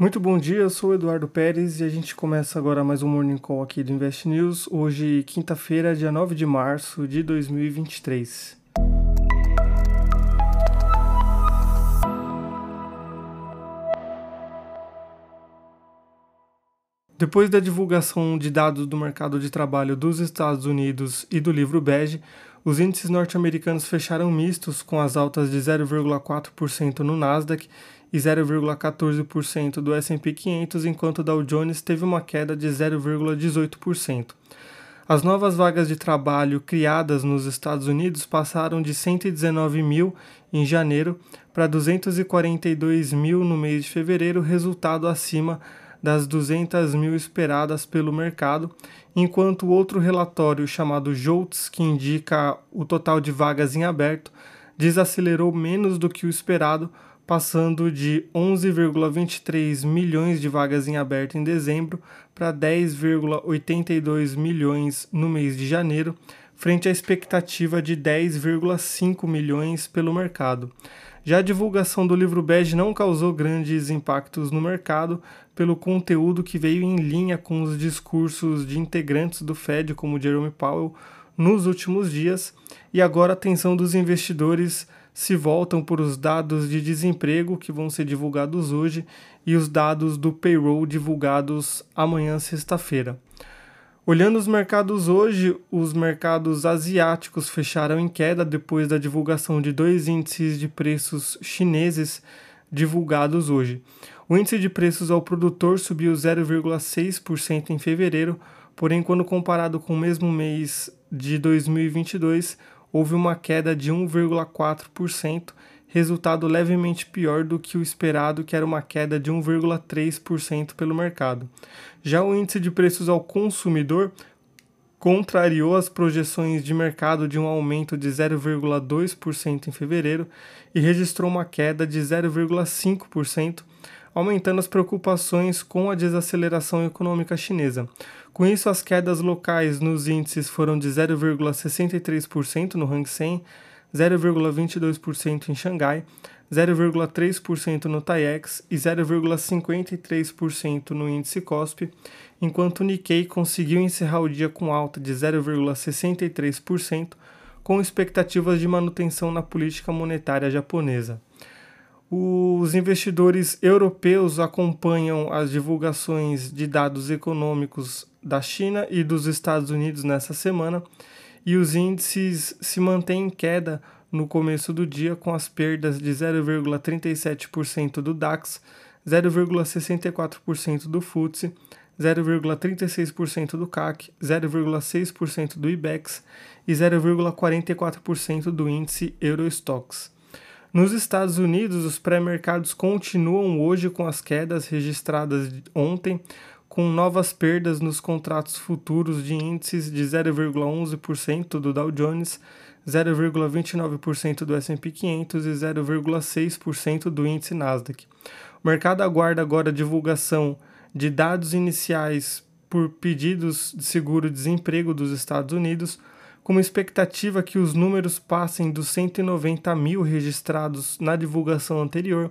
Muito bom dia, eu sou Eduardo Pérez e a gente começa agora mais um Morning Call aqui do Invest News, hoje quinta-feira, dia 9 de março de 2023. Depois da divulgação de dados do mercado de trabalho dos Estados Unidos e do livro bege, os índices norte-americanos fecharam mistos com as altas de 0,4% no Nasdaq e 0,14% do S&P 500, enquanto o Dow Jones teve uma queda de 0,18%. As novas vagas de trabalho criadas nos Estados Unidos passaram de 119 mil em janeiro para 242 mil no mês de fevereiro, resultado acima das 200 mil esperadas pelo mercado, enquanto outro relatório chamado JOLTS, que indica o total de vagas em aberto, desacelerou menos do que o esperado, passando de 11,23 milhões de vagas em aberto em dezembro para 10,82 milhões no mês de janeiro, frente à expectativa de 10,5 milhões pelo mercado. Já a divulgação do livro bege não causou grandes impactos no mercado pelo conteúdo que veio em linha com os discursos de integrantes do Fed, como Jerome Powell, nos últimos dias, e agora a atenção dos investidores se voltam por os dados de desemprego que vão ser divulgados hoje e os dados do payroll divulgados amanhã, sexta-feira. Olhando os mercados hoje, os mercados asiáticos fecharam em queda depois da divulgação de dois índices de preços chineses divulgados hoje. O índice de preços ao produtor subiu 0,6% em fevereiro, porém, quando comparado com o mesmo mês de 2022, houve uma queda de 1,4%, resultado levemente pior do que o esperado, que era uma queda de 1,3% pelo mercado. Já o índice de preços ao consumidor contrariou as projeções de mercado de um aumento de 0,2% em fevereiro e registrou uma queda de 0,5%, aumentando as preocupações com a desaceleração econômica chinesa. Com isso, as quedas locais nos índices foram de 0,63% no Hang Seng, 0,22% em Xangai, 0,3% no TAIEX e 0,53% no índice COSP, enquanto o Nikkei conseguiu encerrar o dia com alta de 0,63%, com expectativas de manutenção na política monetária japonesa. Os investidores europeus acompanham as divulgações de dados econômicos da China e dos Estados Unidos nessa semana e os índices se mantêm em queda no começo do dia, com as perdas de 0,37% do DAX, 0,64% do FTSE, 0,36% do CAC, 0,6% do IBEX e 0,44% do índice Eurostox. Nos Estados Unidos, os pré-mercados continuam hoje com as quedas registradas ontem, com novas perdas nos contratos futuros de índices de 0,11% do Dow Jones, 0,29% do S&P 500 e 0,6% do índice Nasdaq. O mercado aguarda agora a divulgação de dados iniciais por pedidos de seguro-desemprego dos Estados Unidos, com expectativa que os números passem dos 190 mil registrados na divulgação anterior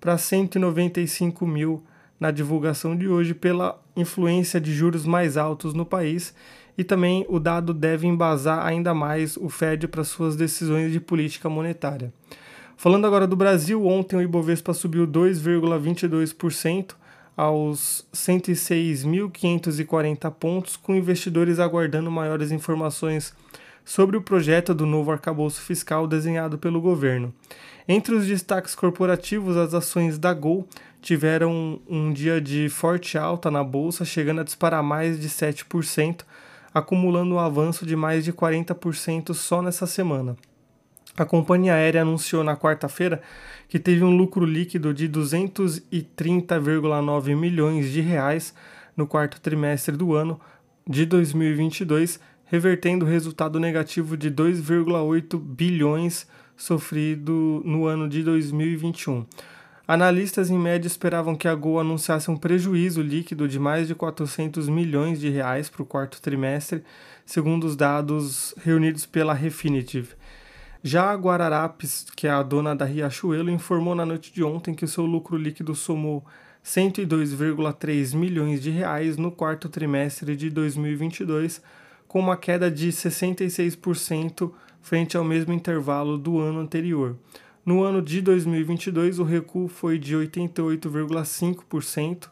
para 195 mil na divulgação de hoje pela influência de juros mais altos no país e também o dado deve embasar ainda mais o Fed para suas decisões de política monetária. Falando agora do Brasil, ontem o Ibovespa subiu 2,22% aos 106.540 pontos, com investidores aguardando maiores informações sobre o projeto do novo arcabouço fiscal desenhado pelo governo. Entre os destaques corporativos, as ações da Gol tiveram um dia de forte alta na bolsa, chegando a disparar mais de 7%, acumulando um avanço de mais de 40% só nessa semana. A companhia aérea anunciou na quarta-feira que teve um lucro líquido de 230,9 milhões de reais no quarto trimestre do ano de 2022, revertendo o resultado negativo de 2,8 bilhões sofrido no ano de 2021. Analistas em média esperavam que a Gol anunciasse um prejuízo líquido de mais de 400 milhões de reais para o quarto trimestre, segundo os dados reunidos pela Refinitiv. Já a Guararapes, que é a dona da Riachuelo, informou na noite de ontem que seu lucro líquido somou 102,3 milhões de reais no quarto trimestre de 2022, com uma queda de 66% frente ao mesmo intervalo do ano anterior. No ano de 2022, o recuo foi de 88,5%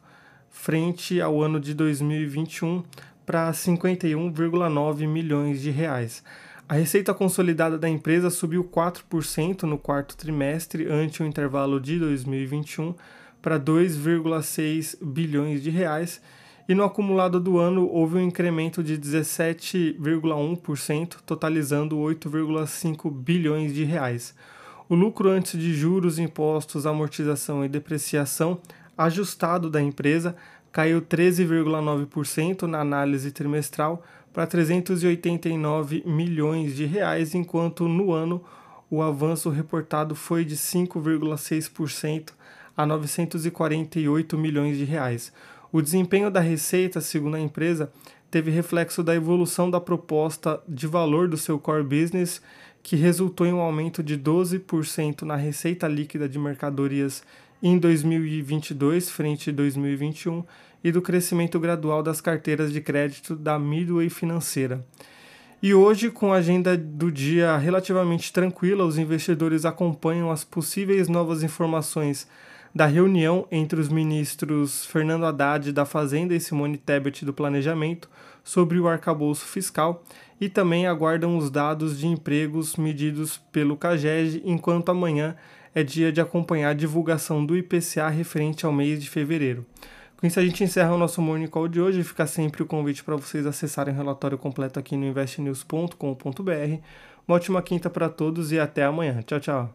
frente ao ano de 2021 para 51,9 milhões de reais. A receita consolidada da empresa subiu 4% no quarto trimestre ante o intervalo de 2021 para 2,6 bilhões de reais e no acumulado do ano houve um incremento de 17,1%, totalizando 8,5 bilhões de reais. O lucro antes de juros, impostos, amortização e depreciação ajustado da empresa caiu 13,9% na análise trimestral para 389 milhões de reais, enquanto no ano o avanço reportado foi de 5,6% a 948 milhões de reais. O desempenho da receita, segundo a empresa, teve reflexo da evolução da proposta de valor do seu core business, que resultou em um aumento de 12% na receita líquida de mercadorias em 2022 frente a 2021 e do crescimento gradual das carteiras de crédito da Midway Financeira. E hoje, com a agenda do dia relativamente tranquila, os investidores acompanham as possíveis novas informações da reunião entre os ministros Fernando Haddad da Fazenda e Simone Tebet do Planejamento sobre o arcabouço fiscal e também aguardam os dados de empregos medidos pelo CAGED, enquanto amanhã é dia de acompanhar a divulgação do IPCA referente ao mês de fevereiro. Com isso a gente encerra o nosso Morning Call de hoje. Fica sempre o convite para vocês acessarem o relatório completo aqui no investnews.com.br. Uma ótima quinta para todos e até amanhã. Tchau, tchau.